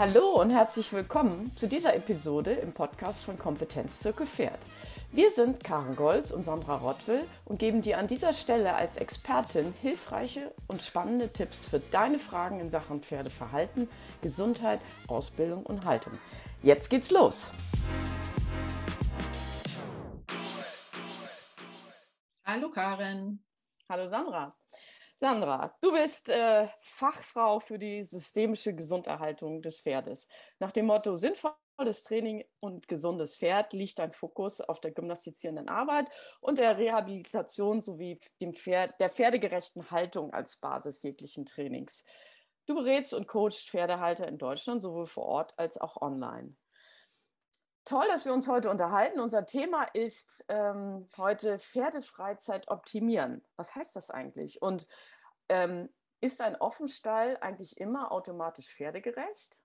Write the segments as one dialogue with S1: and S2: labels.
S1: Hallo und herzlich willkommen zu dieser Episode im Podcast von Kompetenzzirkel Pferd. Wir sind Karen Golz und Sandra Rottwill und geben dir an dieser Stelle als Expertin hilfreiche und spannende Tipps für deine Fragen in Sachen Pferdeverhalten, Gesundheit, Ausbildung und Haltung. Jetzt geht's los!
S2: Hallo Karen.
S1: Hallo Sandra. Sandra, du bist äh, Fachfrau für die systemische Gesunderhaltung des Pferdes. Nach dem Motto sinnvolles Training und gesundes Pferd liegt dein Fokus auf der gymnastizierenden Arbeit und der Rehabilitation sowie dem Pferd, der pferdegerechten Haltung als Basis jeglichen Trainings. Du berätst und coachst Pferdehalter in Deutschland sowohl vor Ort als auch online. Toll, dass wir uns heute unterhalten. Unser Thema ist ähm, heute Pferdefreizeit optimieren. Was heißt das eigentlich? Und ähm, ist ein Offenstall eigentlich immer automatisch pferdegerecht?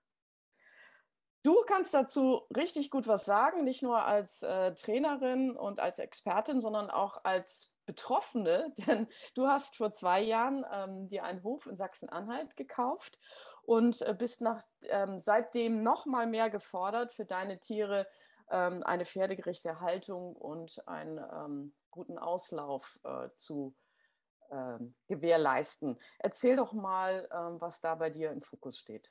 S1: Du kannst dazu richtig gut was sagen, nicht nur als äh, Trainerin und als Expertin, sondern auch als Betroffene, denn du hast vor zwei Jahren ähm, dir einen Hof in Sachsen-Anhalt gekauft und äh, bist nach, ähm, seitdem noch mal mehr gefordert, für deine Tiere ähm, eine pferdegerechte Haltung und einen ähm, guten Auslauf äh, zu ähm, gewährleisten. Erzähl doch mal, ähm, was da bei dir im Fokus steht.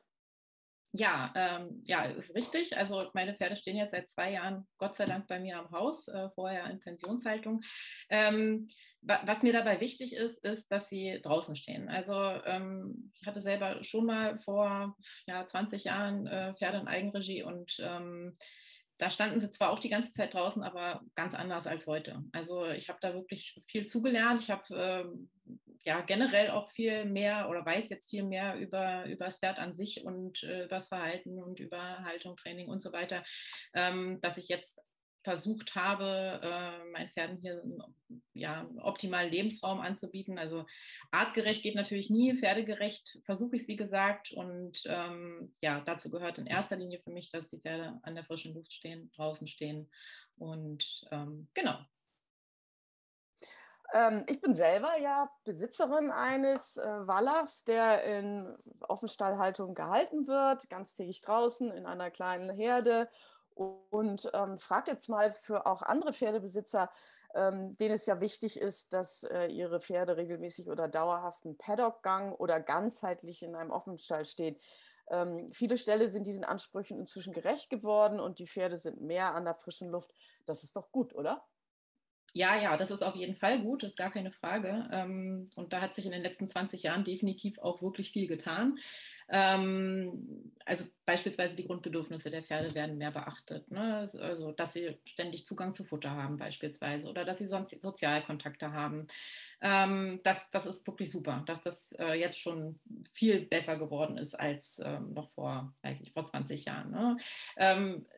S2: Ja, ähm, ja, ist richtig. Also meine Pferde stehen jetzt seit zwei Jahren, Gott sei Dank, bei mir am Haus, äh, vorher in Pensionshaltung. Ähm, was mir dabei wichtig ist, ist, dass sie draußen stehen. Also ähm, ich hatte selber schon mal vor ja, 20 Jahren äh, Pferde in Eigenregie und ähm, da standen sie zwar auch die ganze Zeit draußen, aber ganz anders als heute. Also ich habe da wirklich viel zugelernt. Ich habe äh, ja generell auch viel mehr oder weiß jetzt viel mehr über, über das Pferd an sich und äh, über das Verhalten und über Haltung, Training und so weiter, ähm, dass ich jetzt versucht habe, äh, meinen Pferden hier ja, optimalen Lebensraum anzubieten. Also artgerecht geht natürlich nie, pferdegerecht versuche ich es, wie gesagt. Und ähm, ja, dazu gehört in erster Linie für mich, dass die Pferde an der frischen Luft stehen, draußen stehen. Und ähm, genau.
S1: Ähm, ich bin selber ja Besitzerin eines äh, Wallachs, der in Offenstallhaltung gehalten wird, ganztägig draußen in einer kleinen Herde und ähm, fragt jetzt mal für auch andere Pferdebesitzer, ähm, denen es ja wichtig ist, dass äh, ihre Pferde regelmäßig oder dauerhaft einen Paddockgang oder ganzheitlich in einem Offenstall stehen. Ähm, viele Ställe sind diesen Ansprüchen inzwischen gerecht geworden und die Pferde sind mehr an der frischen Luft. Das ist doch gut, oder?
S2: Ja, ja, das ist auf jeden Fall gut, ist gar keine Frage. Ähm, und da hat sich in den letzten 20 Jahren definitiv auch wirklich viel getan. Ähm, also beispielsweise die Grundbedürfnisse der Pferde werden mehr beachtet. Ne? Also, dass sie ständig Zugang zu Futter haben beispielsweise oder dass sie sonst Sozialkontakte haben. Ähm, das, das ist wirklich super, dass das äh, jetzt schon viel besser geworden ist als noch vor, eigentlich vor 20 Jahren. Ne?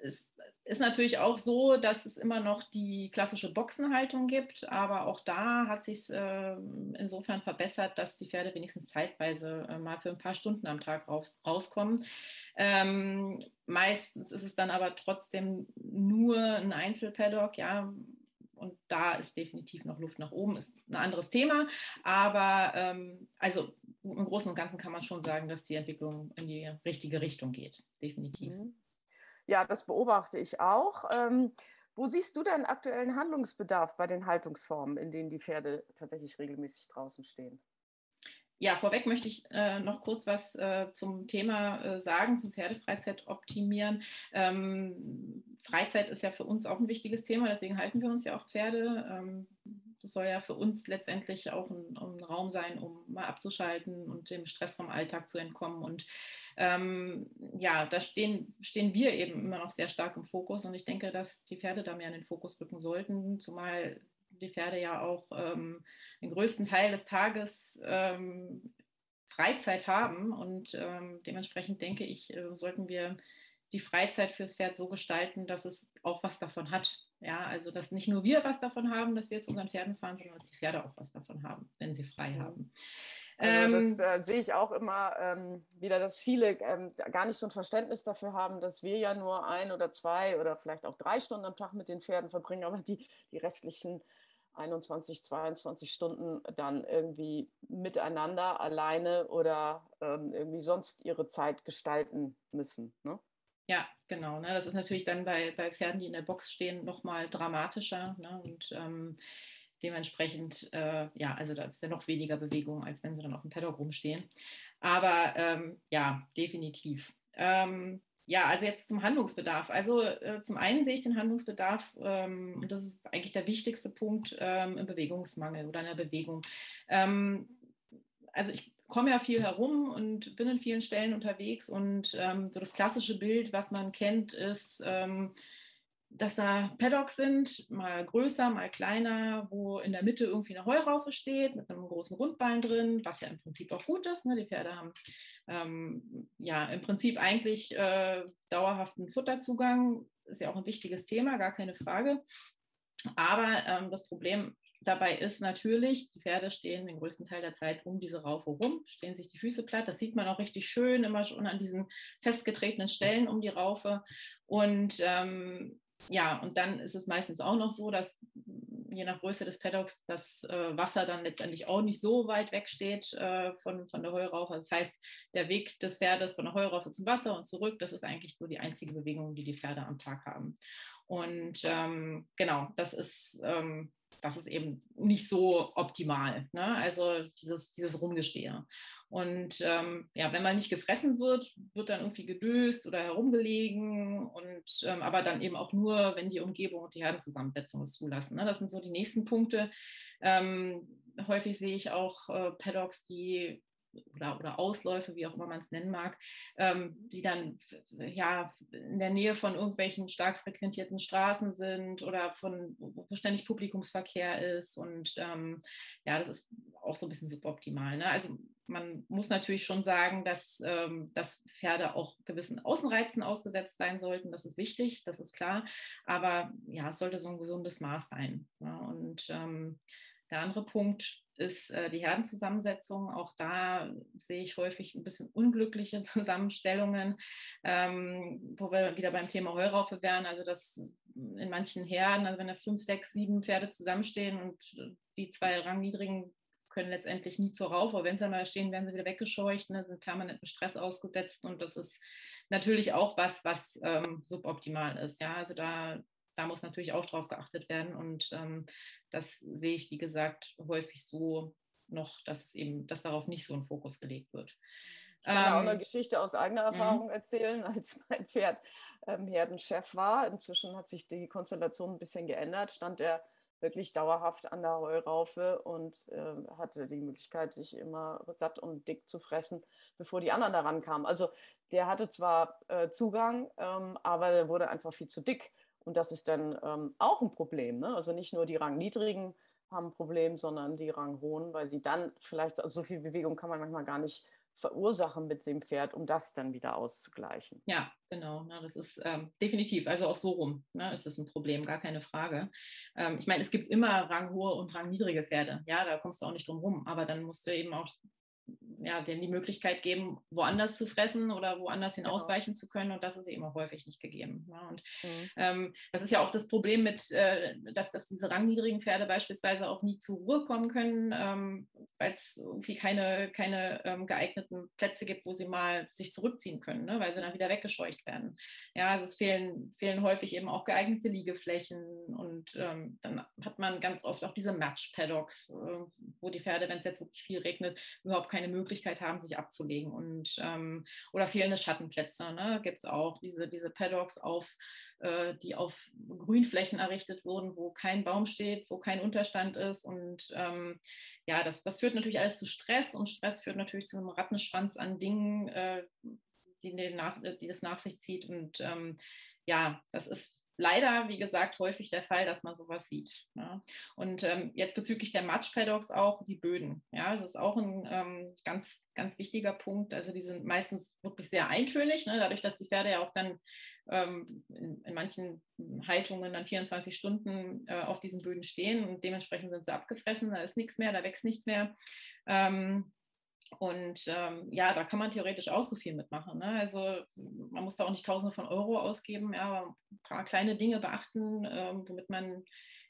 S2: es ist natürlich auch so, dass es immer noch die klassische Boxenhaltung gibt, aber auch da hat sich es äh, insofern verbessert, dass die Pferde wenigstens zeitweise äh, mal für ein paar Stunden am Tag raus, rauskommen. Ähm, meistens ist es dann aber trotzdem nur ein Einzelpaddock, ja. Und da ist definitiv noch Luft nach oben, ist ein anderes Thema. Aber ähm, also im Großen und Ganzen kann man schon sagen, dass die Entwicklung in die richtige Richtung geht. Definitiv. Mhm.
S1: Ja, das beobachte ich auch. Ähm, wo siehst du denn aktuellen Handlungsbedarf bei den Haltungsformen, in denen die Pferde tatsächlich regelmäßig draußen stehen?
S2: Ja, vorweg möchte ich äh, noch kurz was äh, zum Thema äh, sagen, zum Pferdefreizeit optimieren. Ähm, Freizeit ist ja für uns auch ein wichtiges Thema, deswegen halten wir uns ja auch Pferde. Ähm, das soll ja für uns letztendlich auch ein, ein, Raum sein, um mal abzuschalten und dem Stress vom Alltag zu entkommen. Und ähm, ja, da stehen, stehen wir eben immer noch sehr stark im Fokus. Und ich denke, dass die Pferde da mehr in den Fokus rücken sollten, zumal die Pferde ja auch ähm, den größten Teil des Tages ähm, Freizeit haben. Und ähm, dementsprechend denke ich, äh, sollten wir die Freizeit fürs Pferd so gestalten, dass es auch was davon hat. Ja, also dass nicht nur wir was davon haben, dass wir zu unseren Pferden fahren, sondern dass die Pferde auch was davon haben, wenn sie frei haben.
S1: Also das ähm, äh, sehe ich auch immer ähm, wieder, dass viele ähm, gar nicht so ein Verständnis dafür haben, dass wir ja nur ein oder zwei oder vielleicht auch drei Stunden am Tag mit den Pferden verbringen, aber die, die restlichen 21, 22 Stunden dann irgendwie miteinander, alleine oder ähm, irgendwie sonst ihre Zeit gestalten müssen. Ne?
S2: Ja, genau. Ne? Das ist natürlich dann bei, bei Pferden, die in der Box stehen, nochmal dramatischer. Ne? Und ähm, dementsprechend, äh, ja, also da ist ja noch weniger Bewegung, als wenn sie dann auf dem Paddock rumstehen. Aber ähm, ja, definitiv. Ähm, ja, also jetzt zum Handlungsbedarf. Also äh, zum einen sehe ich den Handlungsbedarf, ähm, und das ist eigentlich der wichtigste Punkt ähm, im Bewegungsmangel oder in der Bewegung. Ähm, also ich komme ja viel herum und bin in vielen Stellen unterwegs und ähm, so das klassische Bild, was man kennt, ist, ähm, dass da Paddocks sind, mal größer, mal kleiner, wo in der Mitte irgendwie eine Heuraufe steht mit einem großen Rundbein drin, was ja im Prinzip auch gut ist. Ne? Die Pferde haben ähm, ja im Prinzip eigentlich äh, dauerhaften Futterzugang, ist ja auch ein wichtiges Thema, gar keine Frage. Aber ähm, das Problem dabei ist natürlich, die Pferde stehen den größten Teil der Zeit um diese Raufe rum, stehen sich die Füße platt. Das sieht man auch richtig schön, immer schon an diesen festgetretenen Stellen um die Raufe. Und ähm, ja, und dann ist es meistens auch noch so, dass je nach Größe des Paddocks das äh, Wasser dann letztendlich auch nicht so weit weg steht äh, von, von der Heuraufe. Das heißt, der Weg des Pferdes von der Heuraufe zum Wasser und zurück, das ist eigentlich so die einzige Bewegung, die die Pferde am Tag haben. Und ähm, genau, das ist ähm, das ist eben nicht so optimal. Ne? Also dieses, dieses Rumgestehe. Und ähm, ja, wenn man nicht gefressen wird, wird dann irgendwie gedöst oder herumgelegen und ähm, aber dann eben auch nur, wenn die Umgebung und die Herdenzusammensetzung es zulassen. Ne? Das sind so die nächsten Punkte. Ähm, häufig sehe ich auch äh, Paddocks, die oder, oder Ausläufe, wie auch immer man es nennen mag, ähm, die dann ja in der Nähe von irgendwelchen stark frequentierten Straßen sind oder von wo ständig Publikumsverkehr ist. Und ähm, ja, das ist auch so ein bisschen suboptimal. Ne? Also man muss natürlich schon sagen, dass, ähm, dass Pferde auch gewissen Außenreizen ausgesetzt sein sollten. Das ist wichtig, das ist klar. Aber ja, es sollte so ein gesundes Maß sein. Ne? Und ähm, der andere Punkt ist äh, die Herdenzusammensetzung. Auch da sehe ich häufig ein bisschen unglückliche Zusammenstellungen, ähm, wo wir wieder beim Thema Heuraufe wären. Also dass in manchen Herden, also wenn da fünf, sechs, sieben Pferde zusammenstehen und die zwei rangniedrigen können letztendlich nie zur Raufe. Wenn sie mal stehen, werden sie wieder weggescheucht, ne, sind permanent mit Stress ausgesetzt und das ist natürlich auch was, was ähm, suboptimal ist. Ja, also da da muss natürlich auch drauf geachtet werden. Und ähm, das sehe ich, wie gesagt, häufig so noch, dass es eben, dass darauf nicht so ein Fokus gelegt wird.
S1: Ich kann ähm, auch eine Geschichte aus eigener mhm. Erfahrung erzählen, als mein Pferd ähm, Herdenchef war. Inzwischen hat sich die Konstellation ein bisschen geändert, stand er wirklich dauerhaft an der Heuraufe und äh, hatte die Möglichkeit, sich immer satt und dick zu fressen, bevor die anderen daran kamen. Also der hatte zwar äh, Zugang, ähm, aber er wurde einfach viel zu dick. Und das ist dann ähm, auch ein Problem. Ne? Also nicht nur die Rangniedrigen haben ein Problem, sondern die Ranghohen, weil sie dann vielleicht, also so viel Bewegung kann man manchmal gar nicht verursachen mit dem Pferd, um das dann wieder auszugleichen.
S2: Ja, genau. Na, das ist ähm, definitiv, also auch so rum ne, ist das ein Problem, gar keine Frage. Ähm, ich meine, es gibt immer ranghohe und rangniedrige Pferde. Ja, da kommst du auch nicht drum rum. Aber dann musst du eben auch ja, denen die Möglichkeit geben, woanders zu fressen oder woanders hin genau. ausweichen zu können. Und das ist eben auch häufig nicht gegeben. Ja, ne? und mhm. ähm, das ist ja auch das Problem mit, äh, dass, dass diese rangniedrigen Pferde beispielsweise auch nie zur Ruhe kommen können, ähm, weil es irgendwie keine, keine ähm, geeigneten Plätze gibt, wo sie mal sich zurückziehen können, ne? weil sie dann wieder weggescheucht werden. Ja, also es fehlen, fehlen häufig eben auch geeignete Liegeflächen und ähm, dann hat man ganz oft auch diese Match-Paddocks, äh, wo die Pferde, wenn es jetzt wirklich viel regnet, überhaupt keine keine Möglichkeit haben, sich abzulegen. Und, ähm, oder fehlende Schattenplätze. Ne? Gibt es auch diese, diese Paddocks, auf, äh, die auf Grünflächen errichtet wurden, wo kein Baum steht, wo kein Unterstand ist. Und ähm, ja, das, das führt natürlich alles zu Stress und Stress führt natürlich zu einem Rattenschwanz an Dingen, äh, die, nach, die das nach sich zieht. Und ähm, ja, das ist leider, wie gesagt, häufig der Fall, dass man sowas sieht. Ja. Und ähm, jetzt bezüglich der Match-Paddocks auch die Böden. Ja, das ist auch ein ähm, ganz, ganz wichtiger Punkt. Also die sind meistens wirklich sehr eintönig, ne? dadurch, dass die Pferde ja auch dann ähm, in, in, manchen Haltungen dann 24 Stunden äh, auf diesen Böden stehen und dementsprechend sind sie abgefressen, da ist nichts mehr, da wächst nichts mehr. Ähm, und ähm, ja, da kann man theoretisch auch so viel mitmachen. Ne? Also man muss da auch nicht Tausende von Euro ausgeben, ja, aber ein paar kleine Dinge beachten, ähm, womit man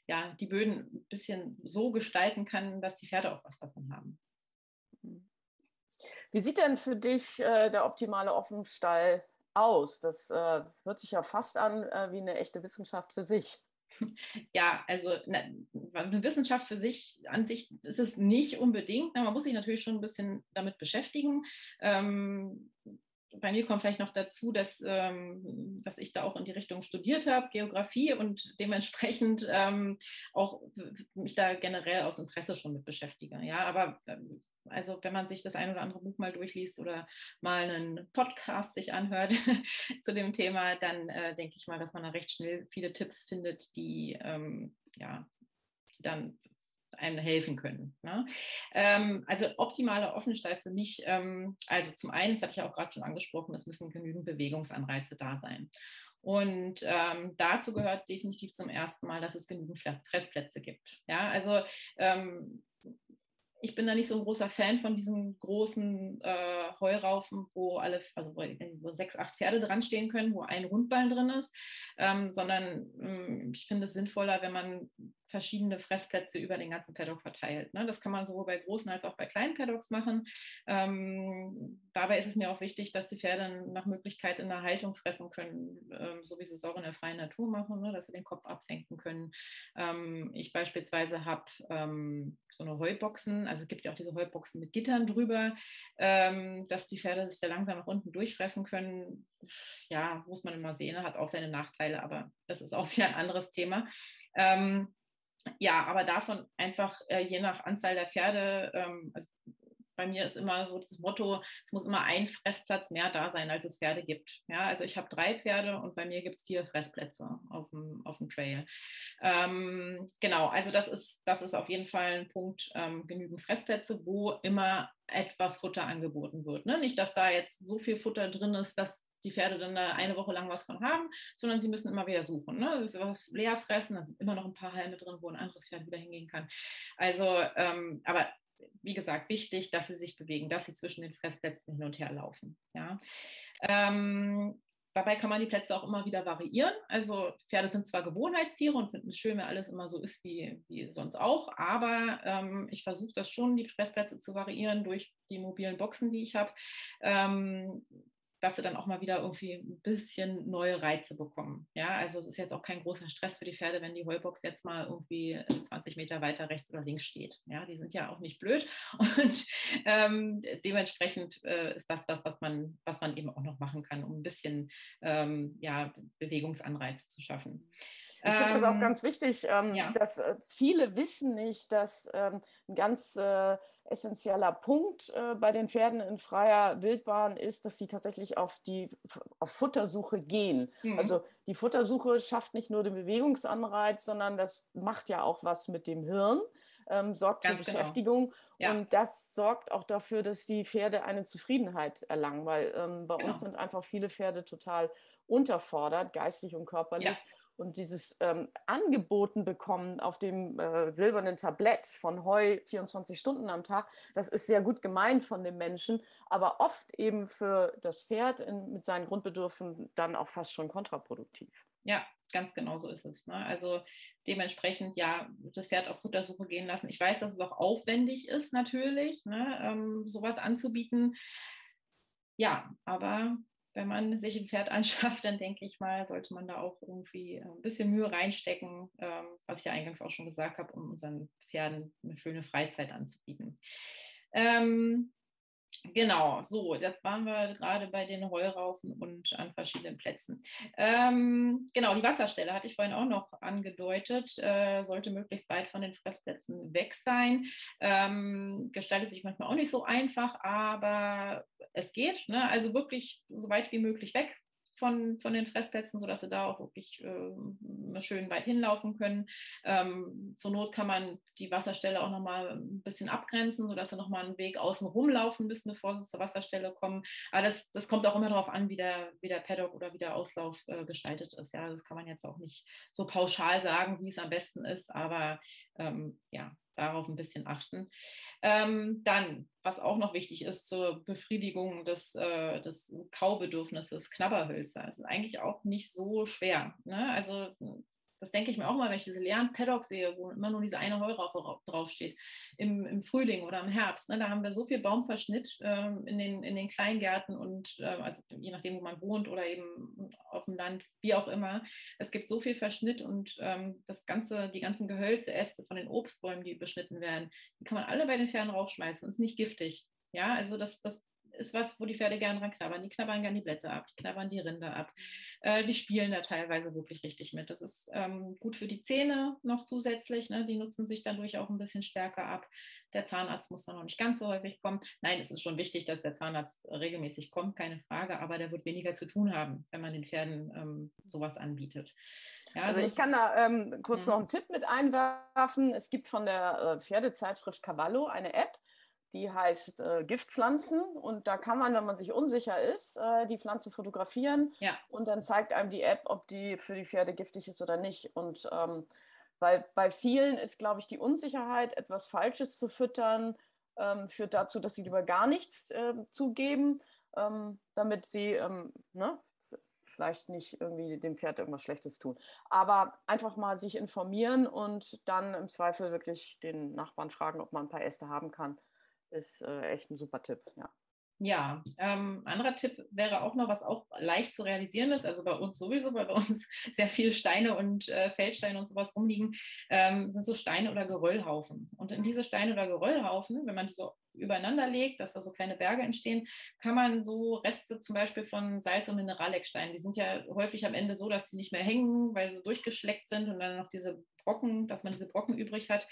S2: ja, die Böden ein bisschen so gestalten kann, dass die Pferde auch was davon haben.
S1: Wie sieht denn für dich äh, der optimale Offenstall aus? Das äh, hört sich ja fast an äh, wie eine echte Wissenschaft für sich.
S2: Ja, also eine, eine Wissenschaft für sich an sich ist es nicht unbedingt. Man muss sich natürlich schon ein bisschen damit beschäftigen. Ähm, bei mir kommt vielleicht noch dazu, dass, ähm, dass ich da auch in die Richtung studiert habe, Geografie und dementsprechend ähm, auch mich da generell aus Interesse schon mit beschäftige. Ja, aber also wenn man sich das ein oder andere Buch mal durchliest oder mal einen Podcast sich anhört zu dem Thema, dann äh, denke ich mal, dass man da recht schnell viele Tipps findet, die ähm, ja, die dann einem helfen können. Ne? Ähm, also optimaler Offenstall für mich, ähm, also zum einen, das hatte ich auch gerade schon angesprochen, es müssen genügend Bewegungsanreize da sein. Und ähm, dazu gehört definitiv zum ersten Mal, dass es genügend Fressplätze gibt. Ja, also ähm, ich bin da nicht so ein großer Fan von diesen großen äh, Heuraufen, wo alle, also wo, wo, sechs, acht Pferde dran stehen können, wo ein Rundballen drin ist, ähm, sondern ähm, ich finde es sinnvoller, wenn man verschiedene Fressplätze über den ganzen Paddock verteilt. Ne? Das kann man sowohl bei großen als auch bei kleinen Paddocks machen. Ähm, dabei ist es mir auch wichtig, dass die Pferde nach Möglichkeit in der Haltung fressen können, ähm, so wie sie es auch in der freien Natur machen, ne? dass sie den Kopf absenken können. Ähm, ich beispielsweise habe ähm, so eine Heuboxen, also es gibt ja auch diese Heuboxen mit Gittern drüber, ähm, dass die Pferde sich da langsam nach unten durchfressen können. Ja, muss man immer sehen, hat auch seine Nachteile, aber das ist auch wieder ein anderes Thema. Ähm, ja, aber davon einfach äh, je nach Anzahl der Pferde, ähm, also bei mir ist immer so das Motto, es muss immer ein Fressplatz mehr da sein, als es Pferde gibt. Ja, also ich habe drei Pferde und bei mir gibt es vier Fressplätze auf dem, auf dem Trail. Ähm, genau, also das ist, das ist auf jeden Fall ein Punkt, ähm, genügend Fressplätze, wo immer etwas Futter angeboten wird. Ne? Nicht, dass da jetzt so viel Futter drin ist, dass die Pferde dann da eine Woche lang was von haben, sondern sie müssen immer wieder suchen. Ne? Das ist was leer fressen, da sind immer noch ein paar Halme drin, wo ein anderes Pferd wieder hingehen kann. Also, ähm, aber wie gesagt, wichtig, dass sie sich bewegen, dass sie zwischen den Fressplätzen hin und her laufen. Ja. Ähm, dabei kann man die Plätze auch immer wieder variieren. Also Pferde sind zwar Gewohnheitstiere und finden es schön, wenn alles immer so ist wie, wie sonst auch, aber ähm, ich versuche das schon, die Fressplätze zu variieren durch die mobilen Boxen, die ich habe. Ähm, dass sie dann auch mal wieder irgendwie ein bisschen neue Reize bekommen. Ja, also es ist jetzt auch kein großer Stress für die Pferde, wenn die Heubox jetzt mal irgendwie 20 Meter weiter rechts oder links steht. Ja, die sind ja auch nicht blöd und ähm, dementsprechend äh, ist das was, was man, was man eben auch noch machen kann, um ein bisschen ähm, ja, Bewegungsanreize zu schaffen.
S1: Ich finde das auch ähm, ganz wichtig, ähm, ja. dass äh, viele wissen nicht, dass ähm, ein ganz äh, essentieller Punkt äh, bei den Pferden in freier Wildbahn ist, dass sie tatsächlich auf die auf Futtersuche gehen. Mhm. Also die Futtersuche schafft nicht nur den Bewegungsanreiz, sondern das macht ja auch was mit dem Hirn, ähm, sorgt Ganz für genau. Beschäftigung ja. und das sorgt auch dafür, dass die Pferde eine Zufriedenheit erlangen, weil ähm, bei genau. uns sind einfach viele Pferde total unterfordert, geistig und körperlich. Ja und dieses ähm, angeboten bekommen auf dem äh, silbernen Tablett von Heu 24 Stunden am Tag, das ist sehr gut gemeint von dem Menschen, aber oft eben für das Pferd in, mit seinen Grundbedürfen dann auch fast schon kontraproduktiv.
S2: Ja, ganz genau so ist es. Ne? Also dementsprechend ja das Pferd auf Futtersuche gehen lassen. Ich weiß, dass es auch aufwendig ist natürlich, ne? ähm, sowas anzubieten. Ja, aber wenn man sich ein Pferd anschafft, dann denke ich mal, sollte man da auch irgendwie äh, ein bisschen Mühe reinstecken, ähm, was ich ja eingangs auch schon gesagt habe, um unseren Pferden eine schöne Freizeit anzubieten. Ähm, Genau, so, jetzt waren wir gerade bei den Heuraufen und an verschiedenen Plätzen. Ähm, genau, die Wasserstelle hatte ich vorhin auch noch angedeutet, äh, sollte möglichst weit von den Fressplätzen weg sein. Ähm, gestaltet sich manchmal auch nicht so einfach, aber es geht. Ne? Also wirklich so weit wie möglich weg von, von den Fressplätzen, sodass sie da auch wirklich äh, schön weit hinlaufen können. Ähm, zur Not kann man die Wasserstelle auch nochmal ein bisschen abgrenzen, sodass sie nochmal einen Weg außen rumlaufen müssen, bevor sie zur Wasserstelle kommen. Aber das, das kommt auch immer darauf an, wie der, wie der Paddock oder wie der Auslauf äh, gestaltet ist. Ja, das kann man jetzt auch nicht so pauschal sagen, wie es am besten ist, aber ähm, ja, darauf ein bisschen achten. Ähm, dann, was auch noch wichtig ist zur Befriedigung des, äh, des Kaubedürfnisses, Knabberhölzer. Das ist eigentlich auch nicht so schwer. Ne? Also das denke ich mir auch mal, wenn ich diese leeren Paddocks sehe, wo immer nur diese eine Heuraufe draufsteht, im, im Frühling oder im Herbst. Ne, da haben wir so viel Baumverschnitt ähm, in, den, in den Kleingärten und äh, also je nachdem, wo man wohnt oder eben auf dem Land, wie auch immer. Es gibt so viel Verschnitt und ähm, das ganze, die ganzen Gehölze, Äste von den Obstbäumen, die beschnitten werden, die kann man alle bei den Pferden rausschmeißen. Ist nicht giftig. Ja, also das, das ist was, wo die Pferde gerne dran knabbern. Die knabbern gerne die Blätter ab, die knabbern die Rinder ab. Äh, die spielen da teilweise wirklich richtig mit. Das ist ähm, gut für die Zähne noch zusätzlich. Ne? Die nutzen sich dadurch auch ein bisschen stärker ab. Der Zahnarzt muss dann noch nicht ganz so häufig kommen. Nein, es ist schon wichtig, dass der Zahnarzt regelmäßig kommt, keine Frage, aber der wird weniger zu tun haben, wenn man den Pferden ähm, sowas anbietet.
S1: Ja, also, also ich kann da ähm, kurz mhm. noch einen Tipp mit einwerfen. Es gibt von der äh, Pferdezeitschrift Cavallo eine App, die heißt äh, Giftpflanzen und da kann man, wenn man sich unsicher ist, äh, die Pflanze fotografieren ja. und dann zeigt einem die App, ob die für die Pferde giftig ist oder nicht. Und ähm, weil bei vielen ist, glaube ich, die Unsicherheit, etwas Falsches zu füttern, ähm, führt dazu, dass sie lieber gar nichts äh, zugeben, ähm, damit sie ähm, ne, vielleicht nicht irgendwie dem Pferd irgendwas Schlechtes tun. Aber einfach mal sich informieren und dann im Zweifel wirklich den Nachbarn fragen, ob man ein paar Äste haben kann ist äh, echt ein super Tipp, ja.
S2: Ja, ähm, anderer Tipp wäre auch noch, was auch leicht zu realisieren ist, also bei uns sowieso, weil bei uns sehr viel Steine und äh, Feldsteine und sowas rumliegen, ähm, sind so Steine oder Geröllhaufen. Und in diese Steine oder Geröllhaufen, wenn man die so übereinander legt, dass da so kleine Berge entstehen, kann man so Reste zum Beispiel von Salz- und Mineralecksteinen, die sind ja häufig am Ende so, dass sie nicht mehr hängen, weil sie durchgeschleckt sind und dann noch diese Brocken, dass man diese Brocken übrig hat.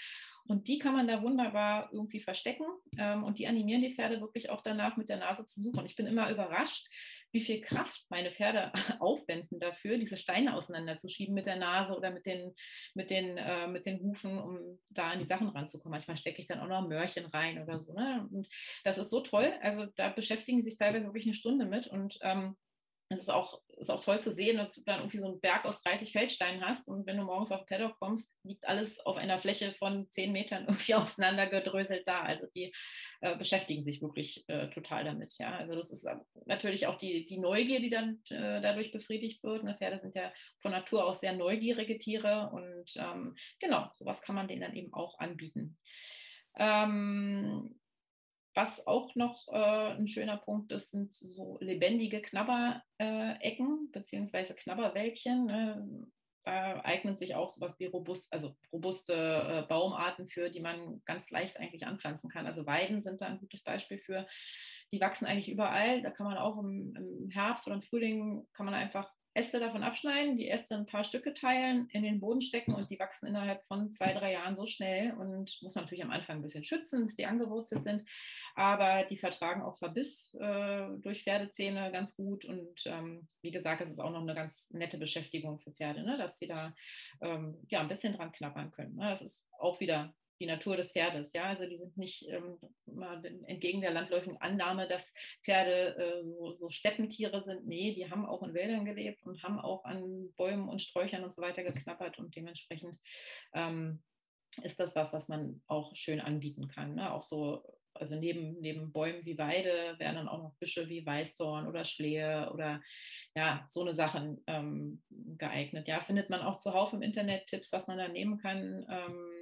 S2: Und die kann man da wunderbar irgendwie verstecken. Ähm, und die animieren die Pferde wirklich auch danach mit der Nase zu suchen. Ich bin immer überrascht, wie viel Kraft meine Pferde aufwenden dafür, diese Steine auseinanderzuschieben mit der Nase oder mit den, mit den, äh, mit den Hufen, um da an die Sachen ranzukommen. Manchmal stecke ich dann auch noch Mörchen rein oder so. Ne? Und das ist so toll. Also da beschäftigen sich teilweise wirklich eine Stunde mit. Und ähm, es ist auch, ist auch toll zu sehen, dass du dann irgendwie so einen Berg aus 30 Feldsteinen hast und wenn du morgens auf Paddock kommst, liegt alles auf einer Fläche von 10 Metern irgendwie auseinandergedröselt da. Also die äh, beschäftigen sich wirklich äh, total damit. Ja, also das ist äh, natürlich auch die, die Neugier, die dann äh, dadurch befriedigt wird. Ne? Pferde sind ja von Natur aus sehr neugierige Tiere und ähm, genau, sowas kann man denen dann eben auch anbieten. Ähm, was auch noch äh, ein schöner Punkt ist, sind so lebendige Knabberecken bzw. Knabberwäldchen. Ne? Da eignen sich auch sowas wie robust, also robuste äh, Baumarten für, die man ganz leicht eigentlich anpflanzen kann. Also Weiden sind da ein gutes Beispiel für. Die wachsen eigentlich überall. Da kann man auch im, im Herbst oder im Frühling kann man einfach Äste davon abschneiden, die Äste ein paar Stücke teilen, in den Boden stecken und die wachsen innerhalb von zwei, drei Jahren so schnell und muss man natürlich am Anfang ein bisschen schützen, bis die angewurzelt sind. Aber die vertragen auch Verbiss äh, durch Pferdezähne ganz gut und ähm, wie gesagt, es ist auch noch eine ganz nette Beschäftigung für Pferde, ne? dass sie da ähm, ja, ein bisschen dran knabbern können. Ne? Das ist auch wieder die Natur des Pferdes. Ja, also die sind nicht ähm, entgegen der landläufigen Annahme, dass Pferde äh, so, so, Steppentiere sind. Nee, die haben auch in Wäldern gelebt und haben auch an Bäumen und Sträuchern und so weiter geknappert und dementsprechend ähm, ist das was, was man auch schön anbieten kann. Ne? Auch so, also neben, neben Bäumen wie Weide wären dann auch noch Büsche wie Weißdorn oder Schlehe oder ja, so eine Sachen ähm, geeignet. Ja, findet man auch zuhauf im Internet Tipps, was man da nehmen kann ähm,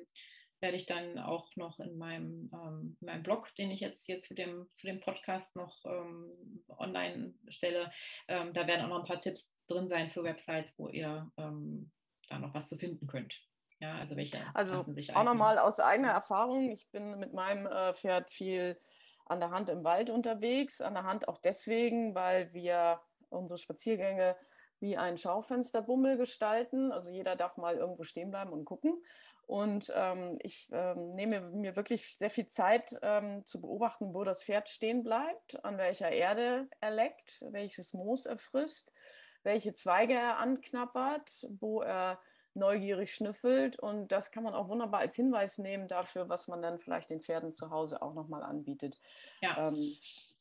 S2: werde ich dann auch noch in meinem, ähm, in meinem Blog, den ich jetzt hier zu dem, zu dem Podcast noch ähm, online stelle, ähm, da werden auch noch ein paar Tipps drin sein für Websites, wo ihr ähm, da noch was zu finden könnt. Ja, also welche
S1: also sich auch nochmal aus eigener Erfahrung. Ich bin mit meinem äh, Pferd viel an der Hand im Wald unterwegs, an der Hand auch deswegen, weil wir unsere Spaziergänge wie ein Schaufensterbummel gestalten. Also jeder darf mal irgendwo stehen bleiben und gucken. Und ähm, ich ähm, nehme mir wirklich sehr viel Zeit ähm, zu beobachten, wo das Pferd stehen bleibt, an welcher Erde er leckt, welches Moos er frisst, welche Zweige er anknappert, wo er neugierig schnüffelt. Und das kann man auch wunderbar als Hinweis nehmen dafür, was man dann vielleicht den Pferden zu Hause auch nochmal anbietet. Ja. Ähm,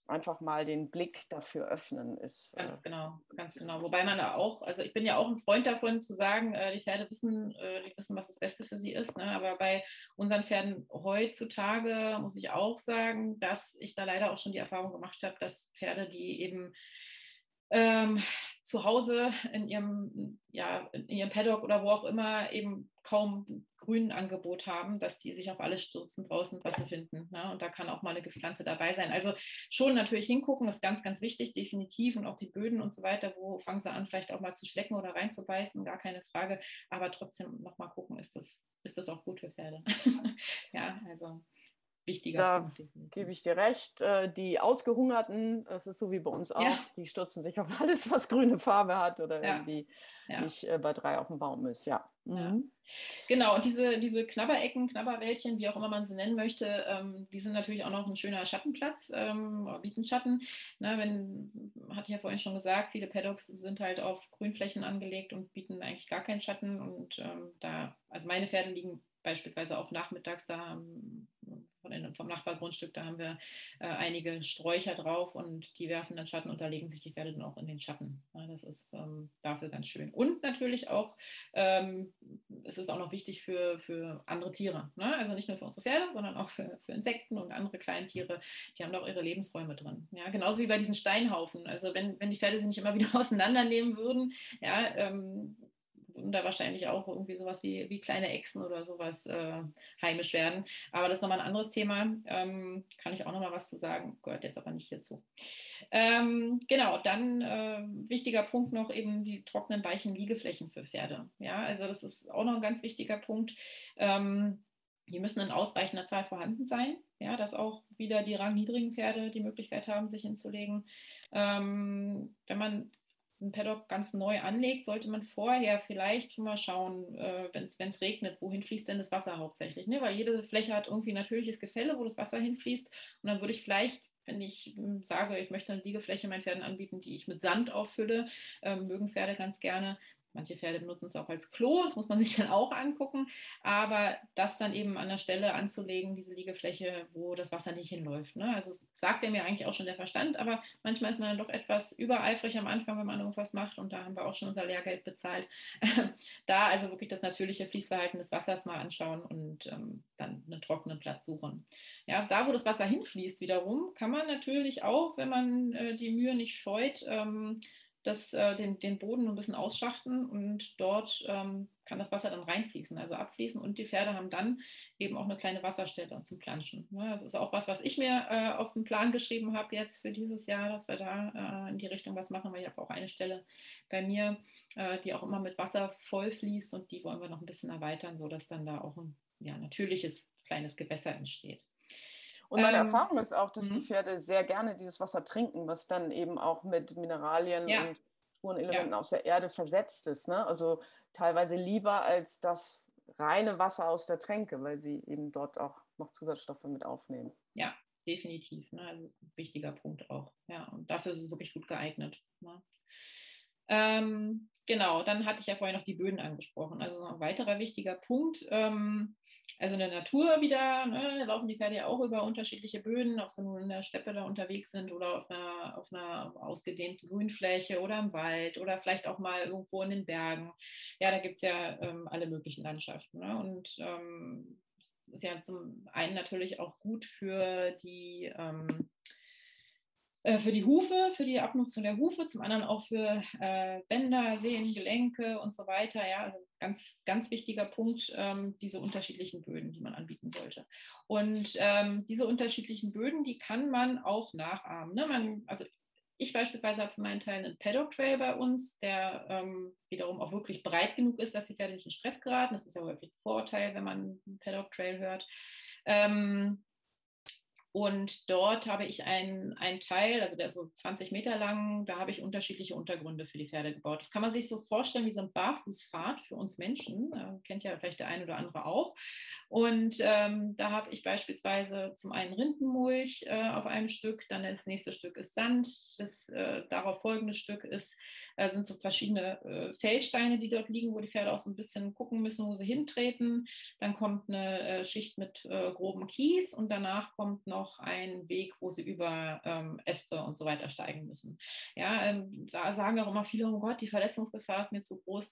S1: einfach mal den Blick dafür öffnen ist.
S2: Ganz äh, genau, ganz genau. Wobei man da auch, also ich bin ja auch ein Freund davon zu sagen, äh, die Pferde wissen, äh, die wissen, was das Beste für sie ist. Ne? Aber bei unseren Pferden heutzutage muss ich auch sagen, dass ich da leider auch schon die Erfahrung gemacht habe, dass Pferde, die eben ähm, zu Hause in ihrem, ja, in ihrem Paddock oder wo auch immer eben kaum Grünangebot haben, dass die sich auf alles stürzen draußen, was sie finden. Ne? Und da kann auch mal eine Gepflanze dabei sein. Also schon natürlich hingucken, ist ganz, ganz wichtig, definitiv. Und auch die Böden und so weiter, wo fangen sie an, vielleicht auch mal zu schlecken oder reinzubeißen, gar keine Frage. Aber trotzdem nochmal gucken, ist das, ist das auch gut für Pferde. ja, also wichtiger
S1: da gebe ich dir recht. Äh, die Ausgehungerten, das ist so wie bei uns auch, ja. die stürzen sich auf alles, was grüne Farbe hat oder ja. irgendwie ja. nicht äh, bei drei auf dem Baum ist. Ja. Mhm.
S2: Genau, und diese, diese Knabberecken, Knabberwäldchen, wie auch immer man sie nennen möchte, ähm, die sind natürlich auch noch ein schöner Schattenplatz, ähm, bieten Schatten. Ne, wenn, hatte ich ja vorhin schon gesagt, viele Paddocks sind halt auf Grünflächen angelegt und bieten eigentlich gar keinen Schatten. Und ähm, da, also meine Pferde liegen beispielsweise auch nachmittags da von, vom Nachbargrundstück, da haben wir äh, einige Sträucher drauf und die werfen dann Schatten und da legen sich die Pferde dann auch in den Schatten. Ja, das ist ähm, dafür ganz schön. Und natürlich auch, ähm, es ist auch noch wichtig für, für andere Tiere. Ne? Also nicht nur für unsere Pferde, sondern auch für, für Insekten und andere Kleintiere. Die haben da auch ihre Lebensräume drin. Ja? Genauso wie bei diesen Steinhaufen. Also wenn, wenn die Pferde sie nicht immer wieder auseinandernehmen würden, ja, ähm, würden da wahrscheinlich auch irgendwie sowas wie, wie kleine Echsen oder sowas äh, heimisch werden. Aber das ist nochmal ein anderes Thema. Ähm, kann ich auch nochmal was zu sagen, gehört jetzt aber nicht hierzu. Ähm, genau, dann äh, wichtiger Punkt noch eben die trockenen, weichen Liegeflächen für Pferde. Ja, also das ist auch noch ein ganz wichtiger Punkt. Ähm, die müssen in ausreichender Zahl vorhanden sein, ja, dass auch wieder die rangniedrigen Pferde die Möglichkeit haben, sich hinzulegen. Ähm, wenn man ein Paddock ganz neu anlegt, sollte man vorher vielleicht schon mal schauen, äh, wenn es regnet, wohin fließt denn das Wasser hauptsächlich. Ne? Weil jede Fläche hat irgendwie natürliches Gefälle, wo das Wasser hinfließt. Und dann würde ich vielleicht wenn ich hm, sage, ich möchte eine Liegefläche meinen Pferden anbieten, die ich mit Sand auffülle, ähm, mögen Pferde ganz gerne, Manche Pferde benutzen es auch als Klo, das muss man sich dann auch angucken. Aber das dann eben an der Stelle anzulegen, diese Liegefläche, wo das Wasser nicht hinläuft. Ne? Also sagt er mir eigentlich auch schon der Verstand, aber manchmal ist man dann doch etwas übereifrig am Anfang, wenn man irgendwas macht. Und da haben wir auch schon unser Lehrgeld bezahlt. da also wirklich das natürliche Fließverhalten des Wassers mal anschauen und ähm, dann einen trockenen Platz suchen. Ja, da, wo das Wasser hinfließt wiederum, kann man natürlich auch, wenn man äh, die Mühe nicht scheut, ähm, das, äh, den, den Boden ein bisschen ausschachten und dort ähm, kann das Wasser dann reinfließen, also abfließen und die Pferde haben dann eben auch eine kleine Wasserstelle zum Planschen. Ja, das ist auch was, was ich mir äh, auf den Plan geschrieben habe jetzt für dieses Jahr, dass wir da äh, in die Richtung was machen, weil ich habe auch eine Stelle bei mir, äh, die auch immer mit Wasser voll fließt und die wollen wir noch ein bisschen erweitern, sodass dann da auch ein ja, natürliches kleines Gewässer entsteht.
S1: Und meine ähm, Erfahrung ist auch, dass die mhm. Pferde sehr gerne dieses Wasser trinken, was dann eben auch mit Mineralien ja. und Spurenelementen ja. aus der Erde versetzt ist. Ne? Also teilweise lieber als das reine Wasser aus der Tränke, weil sie eben dort auch noch Zusatzstoffe mit aufnehmen.
S2: Ja, definitiv. Ne? Also ist ein wichtiger Punkt auch. Ja, und dafür ist es wirklich gut geeignet. Ne? Ähm, genau, dann hatte ich ja vorhin noch die Böden angesprochen. Also ein weiterer wichtiger Punkt. Ähm, also in der Natur wieder, ne, laufen die Pferde ja auch über unterschiedliche Böden, ob sie in der Steppe da unterwegs sind oder auf einer, auf einer ausgedehnten Grünfläche oder im Wald oder vielleicht auch mal irgendwo in den Bergen. Ja, da gibt es ja ähm, alle möglichen Landschaften. Ne? Und ähm, ist ja zum einen natürlich auch gut für die ähm, äh, für die Hufe, für die Abnutzung der Hufe, zum anderen auch für äh, Bänder, Sehnen, Gelenke und so weiter. Ja, also ganz, ganz wichtiger Punkt, ähm, diese unterschiedlichen Böden, die man anbieten sollte. Und ähm, diese unterschiedlichen Böden, die kann man auch nachahmen. Ne? Man, also ich beispielsweise habe für meinen Teil einen Paddock Trail bei uns, der ähm, wiederum auch wirklich breit genug ist, dass die Pferde nicht in Stress geraten. Das ist ja häufig ein Vorteil, wenn man einen Paddock Trail hört. Ähm, und dort habe ich einen, Teil, also der ist so 20 Meter lang, da habe ich unterschiedliche Untergründe für die Pferde gebaut. Das kann man sich so vorstellen wie so ein Barfußpfad für uns Menschen. Äh, kennt ja vielleicht der eine oder andere auch. Und ähm, da habe ich beispielsweise zum einen Rindenmulch äh, auf einem Stück, dann das nächste Stück ist Sand, das äh, darauf folgende Stück ist, äh, sind so verschiedene äh, Feldsteine, die dort liegen, wo die Pferde auch so ein bisschen gucken müssen, wo sie hintreten. Dann kommt eine äh, Schicht mit grobem Kies und danach kommt noch einen Weg, wo sie über ähm, Äste und so weiter steigen müssen. Ja, ähm, da sagen auch immer viele, oh Gott, die Verletzungsgefahr ist mir zu groß.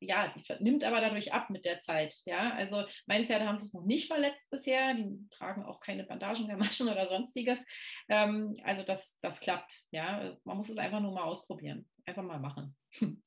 S2: Ja, die nimmt aber dadurch ab mit der Zeit. Ja, also meine Pferde haben sich noch nicht verletzt bisher, die tragen auch keine Bandagen, Gamaschen oder sonstiges. Ähm, also das, das klappt. Ja, man muss es einfach nur mal ausprobieren, einfach mal machen.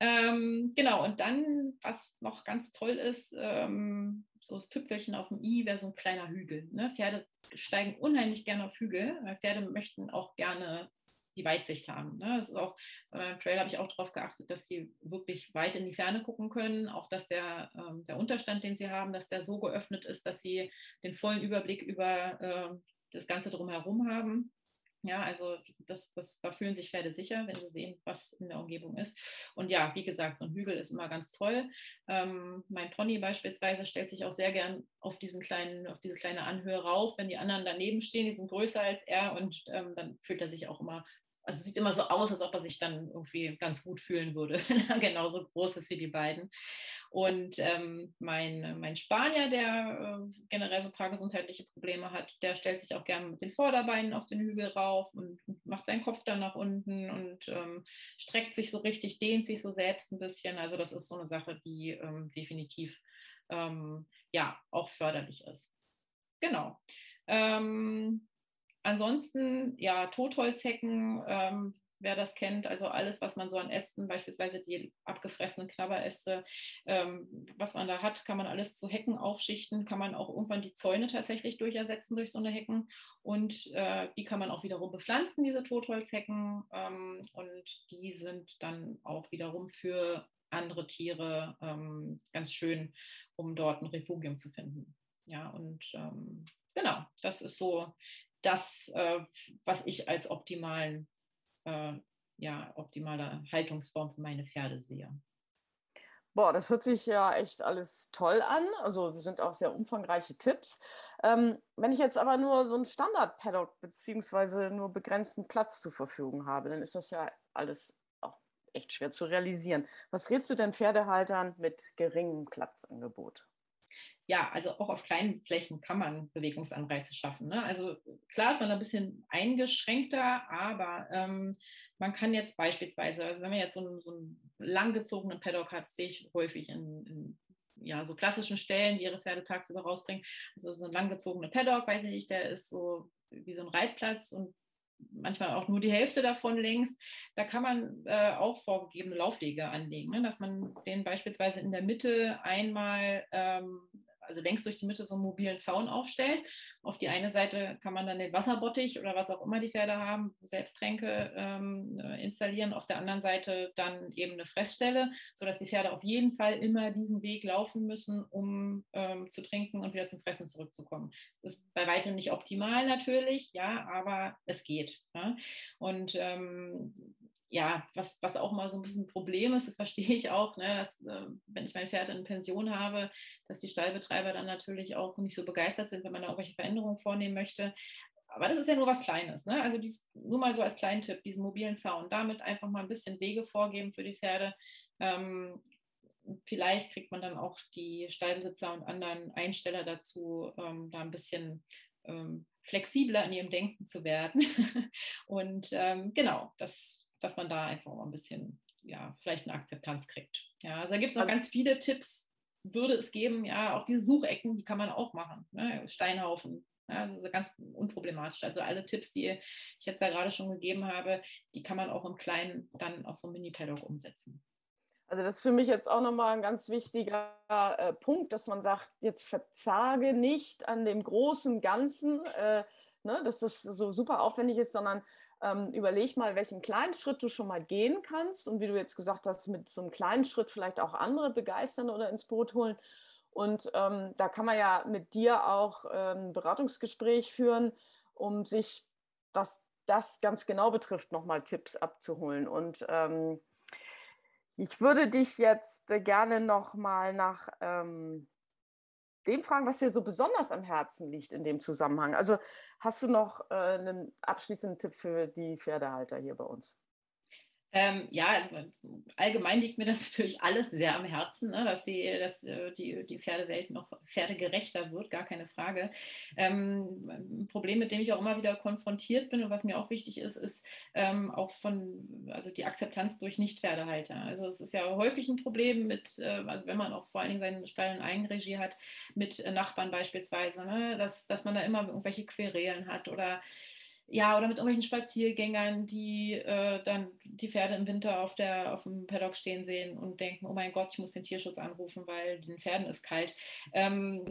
S2: Ähm, genau, und dann, was noch ganz toll ist, ähm, so das Tüpfelchen auf dem i wäre so ein kleiner Hügel. Ne? Pferde steigen unheimlich gerne auf Hügel, weil Pferde möchten auch gerne die Weitsicht haben. Ne? Das ist auch, beim Trail habe ich auch darauf geachtet, dass sie wirklich weit in die Ferne gucken können, auch dass der, ähm, der Unterstand, den sie haben, dass der so geöffnet ist, dass sie den vollen Überblick über äh, das Ganze drumherum haben. Ja, also das, das, da fühlen sich Pferde sicher, wenn sie sehen, was in der Umgebung ist. Und ja, wie gesagt, so ein Hügel ist immer ganz toll. Ähm, mein Pony beispielsweise stellt sich auch sehr gern auf diesen kleinen, auf diese kleine Anhöhe rauf, wenn die anderen daneben stehen, die sind größer als er und ähm, dann fühlt er sich auch immer also es sieht immer so aus, als ob er sich dann irgendwie ganz gut fühlen würde, wenn er genauso groß ist wie die beiden. Und ähm, mein, mein Spanier, der äh, generell so ein paar gesundheitliche Probleme hat, der stellt sich auch gerne mit den Vorderbeinen auf den Hügel rauf und macht seinen Kopf dann nach unten und ähm, streckt sich so richtig, dehnt sich so selbst ein bisschen. Also das ist so eine Sache, die ähm, definitiv ähm, ja auch förderlich ist. Genau. Ähm, Ansonsten, ja, Totholzhecken, ähm, wer das kennt, also alles, was man so an Ästen, beispielsweise die abgefressenen Knabberäste, ähm, was man da hat, kann man alles zu Hecken aufschichten, kann man auch irgendwann die Zäune tatsächlich durchersetzen durch so eine Hecken und äh, die kann man auch wiederum bepflanzen, diese Totholzhecken ähm, und die sind dann auch wiederum für andere Tiere ähm, ganz schön, um dort ein Refugium zu finden. Ja, und ähm, genau, das ist so das, äh, was ich als optimalen, äh, ja, optimale Haltungsform für meine Pferde sehe.
S1: Boah, das hört sich ja echt alles toll an. Also sind auch sehr umfangreiche Tipps. Ähm, wenn ich jetzt aber nur so einen Standard-Paddock beziehungsweise nur begrenzten Platz zur Verfügung habe, dann ist das ja alles auch echt schwer zu realisieren. Was rätst du denn Pferdehaltern mit geringem Platzangebot?
S2: Ja, also auch auf kleinen Flächen kann man Bewegungsanreize schaffen. Ne? Also klar ist man ein bisschen eingeschränkter, aber ähm, man kann jetzt beispielsweise, also wenn man jetzt so einen, so einen langgezogenen Paddock hat, sehe ich häufig in, in ja, so klassischen Stellen, die ihre Pferde tagsüber rausbringen. Also so ein langgezogener Paddock, weiß ich nicht, der ist so wie so ein Reitplatz und manchmal auch nur die Hälfte davon links. Da kann man äh, auch vorgegebene Laufwege anlegen, ne? dass man den beispielsweise in der Mitte einmal ähm, also längs durch die Mitte so einen mobilen Zaun aufstellt. Auf die eine Seite kann man dann den Wasserbottich oder was auch immer die Pferde haben, Selbsttränke ähm, äh, installieren. Auf der anderen Seite dann eben eine Fressstelle, sodass die Pferde auf jeden Fall immer diesen Weg laufen müssen, um ähm, zu trinken und wieder zum Fressen zurückzukommen. Das ist bei weitem nicht optimal natürlich, ja, aber es geht. Ja? Und ähm, ja, was, was auch mal so ein bisschen ein Problem ist, das verstehe ich auch, ne, dass, äh, wenn ich mein Pferd in Pension habe, dass die Stallbetreiber dann natürlich auch nicht so begeistert sind, wenn man da irgendwelche Veränderungen vornehmen möchte. Aber das ist ja nur was Kleines. Ne? Also dies, nur mal so als kleinen Tipp, diesen mobilen Zaun, damit einfach mal ein bisschen Wege vorgeben für die Pferde. Ähm, vielleicht kriegt man dann auch die Stallbesitzer und anderen Einsteller dazu, ähm, da ein bisschen ähm, flexibler in ihrem Denken zu werden. und ähm, genau, das dass man da einfach mal ein bisschen, ja, vielleicht eine Akzeptanz kriegt. Ja, also da gibt es noch also, ganz viele Tipps, würde es geben, ja, auch diese Suchecken, die kann man auch machen. Ne? Steinhaufen, ja, das ist ganz unproblematisch. Also alle Tipps, die ich jetzt da gerade schon gegeben habe, die kann man auch im Kleinen dann auf so ein Mini-Paddock umsetzen.
S1: Also das ist für mich jetzt auch nochmal ein ganz wichtiger äh, Punkt, dass man sagt, jetzt verzage nicht an dem großen Ganzen, äh, ne, dass das so super aufwendig ist, sondern ähm, überleg mal, welchen kleinen Schritt du schon mal gehen kannst und wie du jetzt gesagt hast, mit so einem kleinen Schritt vielleicht auch andere begeistern oder ins Boot holen. Und ähm, da kann man ja mit dir auch ähm, ein Beratungsgespräch führen, um sich, was das ganz genau betrifft, nochmal Tipps abzuholen. Und ähm, ich würde dich jetzt äh, gerne nochmal nach ähm, dem fragen, was dir so besonders am Herzen liegt in dem Zusammenhang. Also hast du noch äh, einen abschließenden Tipp für die Pferdehalter hier bei uns?
S2: Ähm, ja, also allgemein liegt mir das natürlich alles sehr am Herzen, ne, dass, die, dass äh, die, die Pferdewelt noch pferdegerechter wird, gar keine Frage. Ähm, ein Problem, mit dem ich auch immer wieder konfrontiert bin und was mir auch wichtig ist, ist ähm, auch von, also die Akzeptanz durch Nicht-Pferdehalter. Also es ist ja häufig ein Problem mit, äh, also wenn man auch vor allen Dingen seinen Stall in Eigenregie hat, mit äh, Nachbarn beispielsweise, ne, dass, dass man da immer irgendwelche Querelen hat oder ja, oder mit irgendwelchen Spaziergängern, die äh, dann die Pferde im Winter auf, der, auf dem Paddock stehen sehen und denken, oh mein Gott, ich muss den Tierschutz anrufen, weil den Pferden ist kalt. Ähm,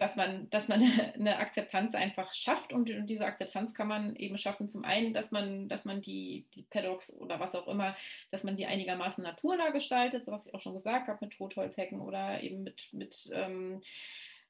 S2: dass man, dass man eine Akzeptanz einfach schafft und, und, diese Akzeptanz kann man eben schaffen, zum einen, dass man, dass man die, die Paddocks oder was auch immer, dass man die einigermaßen naturnah gestaltet, so was ich auch schon gesagt habe, mit Totholzhecken oder eben mit, mit ähm,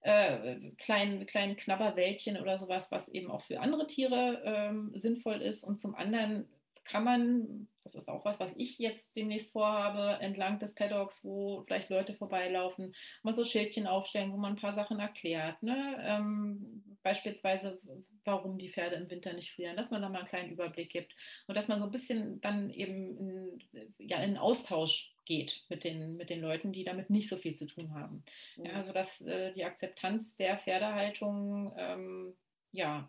S2: äh, kleinen, kleinen Knabberwäldchen oder sowas, was eben auch für andere Tiere ähm, sinnvoll ist. Und zum anderen kann man, das ist auch was, was ich jetzt demnächst vorhabe, entlang des Paddocks, wo vielleicht Leute vorbeilaufen, mal so Schildchen aufstellen, wo man ein paar Sachen erklärt. Ne? Ähm, beispielsweise, warum die Pferde im Winter nicht frieren, dass man da mal einen kleinen Überblick gibt und dass man so ein bisschen dann eben in, ja, in Austausch geht mit den, mit den Leuten, die damit nicht so viel zu tun haben. Mhm. Ja, sodass äh, die Akzeptanz der Pferdehaltung ähm, ja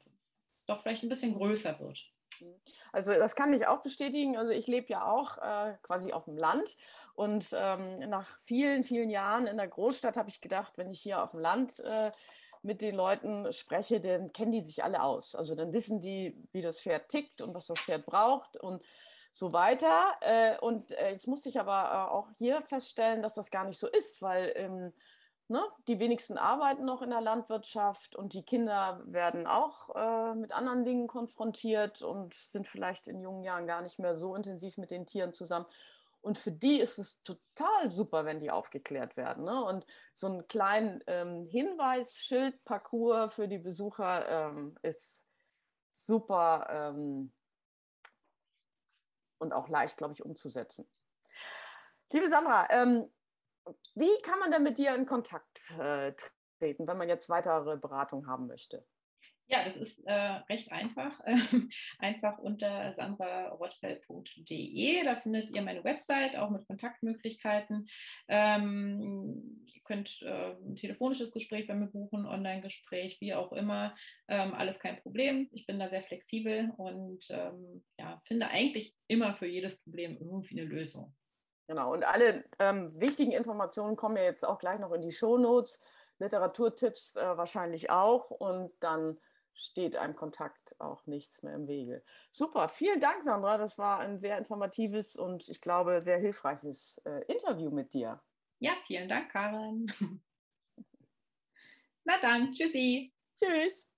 S2: doch vielleicht ein bisschen größer wird.
S1: Mhm. Also das kann ich auch bestätigen. Also ich lebe ja auch äh, quasi auf dem Land und ähm, nach vielen, vielen Jahren in der Großstadt habe ich gedacht, wenn ich hier auf dem Land äh, mit den Leuten spreche, dann kennen die sich alle aus. Also dann wissen die, wie das Pferd tickt und was das Pferd braucht und so weiter. Äh, und äh, jetzt musste ich aber äh, auch hier feststellen, dass das gar nicht so ist, weil ähm, ne, die wenigsten arbeiten noch in der Landwirtschaft und die Kinder werden auch mit anderen Dingen konfrontiert und sind vielleicht in jungen Jahren gar nicht mehr so intensiv mit den Tieren zusammen. Und für die ist es total super, wenn die aufgeklärt werden. Ne? Und so ein kleinen ähm, Hinweisschildparcours für die Besucher ähm, ist super ähm, und auch leicht, glaube ich, umzusetzen. Liebe Sandra, ähm, wie kann man denn mit dir in Kontakt äh, treten, wenn man jetzt weitere Beratung haben möchte?
S2: Ja, das ist äh, recht einfach. einfach unter sandrarottfeld.de. Da findet ihr meine Website, auch mit Kontaktmöglichkeiten. Ähm, ihr könnt äh, ein telefonisches Gespräch bei mir buchen, Online-Gespräch, wie auch immer. Ähm, alles kein Problem. Ich bin da sehr flexibel und ähm, ja, finde eigentlich immer für jedes Problem irgendwie eine Lösung.
S1: Genau, und alle ähm, wichtigen Informationen kommen ja jetzt auch gleich noch in die Shownotes. Literaturtipps äh, wahrscheinlich auch. Und dann steht einem Kontakt auch nichts mehr im Wege. Super, vielen Dank, Sandra. Das war ein sehr informatives und ich glaube sehr hilfreiches äh, Interview mit dir.
S2: Ja, vielen Dank, Karin. Na dann, tschüssi.
S1: Tschüss.